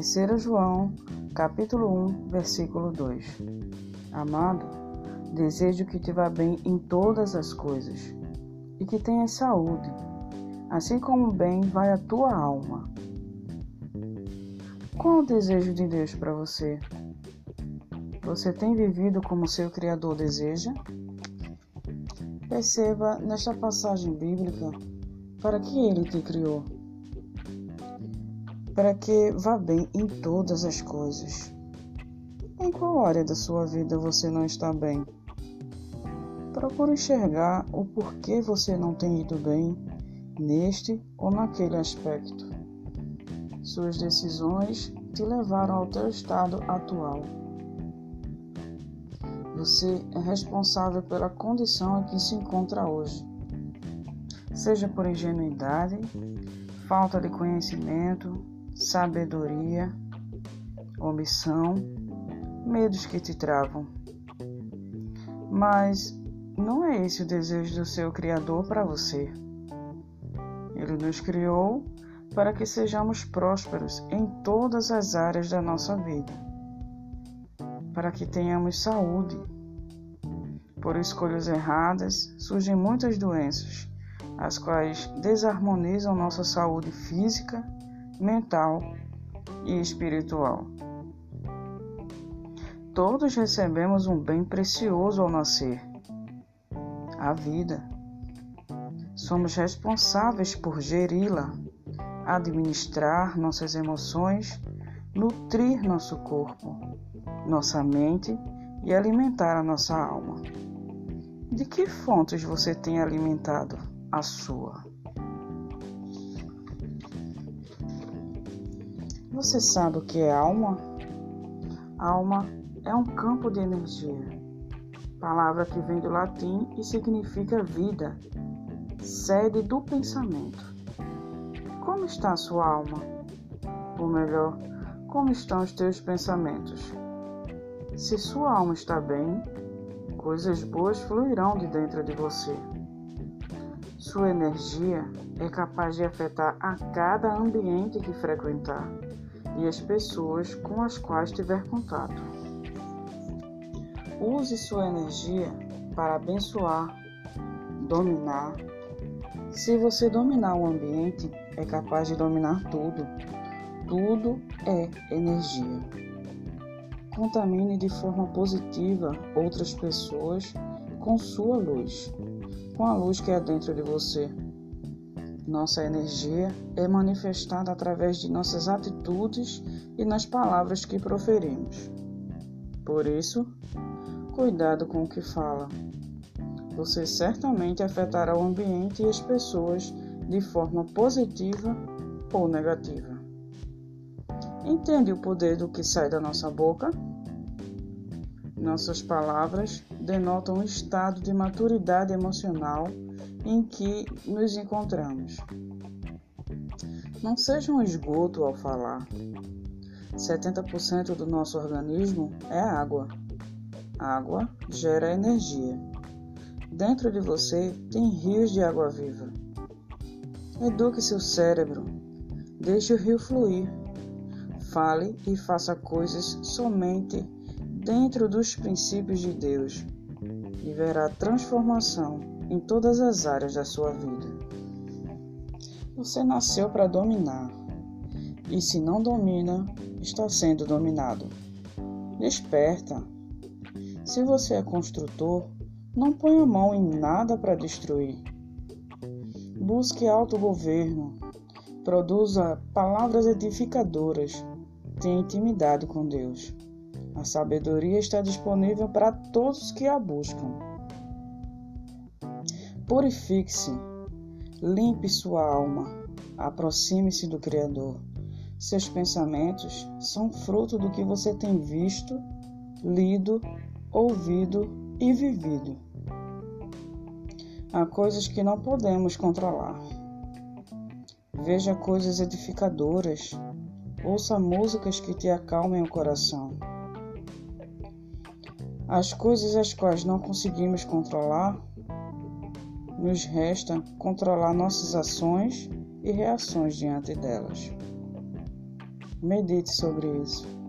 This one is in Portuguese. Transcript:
3 João, capítulo 1, versículo 2. Amado, desejo que te vá bem em todas as coisas e que tenhas saúde, assim como bem vai a tua alma. Qual o desejo de Deus para você? Você tem vivido como seu Criador deseja? Perceba nesta passagem bíblica para que ele te criou para que vá bem em todas as coisas. Em qual área da sua vida você não está bem? Procure enxergar o porquê você não tem ido bem neste ou naquele aspecto. Suas decisões te levaram ao teu estado atual. Você é responsável pela condição em que se encontra hoje. Seja por ingenuidade, falta de conhecimento, sabedoria, omissão, medos que te travam. Mas não é esse o desejo do seu Criador para você. Ele nos criou para que sejamos prósperos em todas as áreas da nossa vida, para que tenhamos saúde. Por escolhas erradas surgem muitas doenças, as quais desarmonizam nossa saúde física mental e espiritual. Todos recebemos um bem precioso ao nascer, a vida. Somos responsáveis por geri-la, administrar nossas emoções, nutrir nosso corpo, nossa mente e alimentar a nossa alma. De que fontes você tem alimentado a sua? Você sabe o que é alma? Alma é um campo de energia, palavra que vem do latim e significa vida, sede do pensamento. Como está a sua alma? Ou melhor, como estão os teus pensamentos? Se sua alma está bem, coisas boas fluirão de dentro de você. Sua energia é capaz de afetar a cada ambiente que frequentar e as pessoas com as quais tiver contato. Use sua energia para abençoar, dominar. Se você dominar o ambiente, é capaz de dominar tudo. Tudo é energia. Contamine de forma positiva outras pessoas com sua luz, com a luz que é dentro de você. Nossa energia é manifestada através de nossas atitudes e nas palavras que proferimos. Por isso, cuidado com o que fala. Você certamente afetará o ambiente e as pessoas de forma positiva ou negativa. Entende o poder do que sai da nossa boca? Nossas palavras denotam um estado de maturidade emocional em que nos encontramos. Não seja um esgoto ao falar. 70% do nosso organismo é água. Água gera energia. Dentro de você tem rios de água viva. Eduque seu cérebro. Deixe o rio fluir. Fale e faça coisas somente dentro dos princípios de Deus e verá transformação em todas as áreas da sua vida. Você nasceu para dominar, e se não domina, está sendo dominado. Desperta. Se você é construtor, não ponha mão em nada para destruir. Busque autogoverno. Produza palavras edificadoras. Tenha intimidade com Deus. A sabedoria está disponível para todos que a buscam. Purifique-se, limpe sua alma, aproxime-se do Criador. Seus pensamentos são fruto do que você tem visto, lido, ouvido e vivido. Há coisas que não podemos controlar. Veja coisas edificadoras, ouça músicas que te acalmem o coração. As coisas as quais não conseguimos controlar nos resta controlar nossas ações e reações diante delas. Medite sobre isso.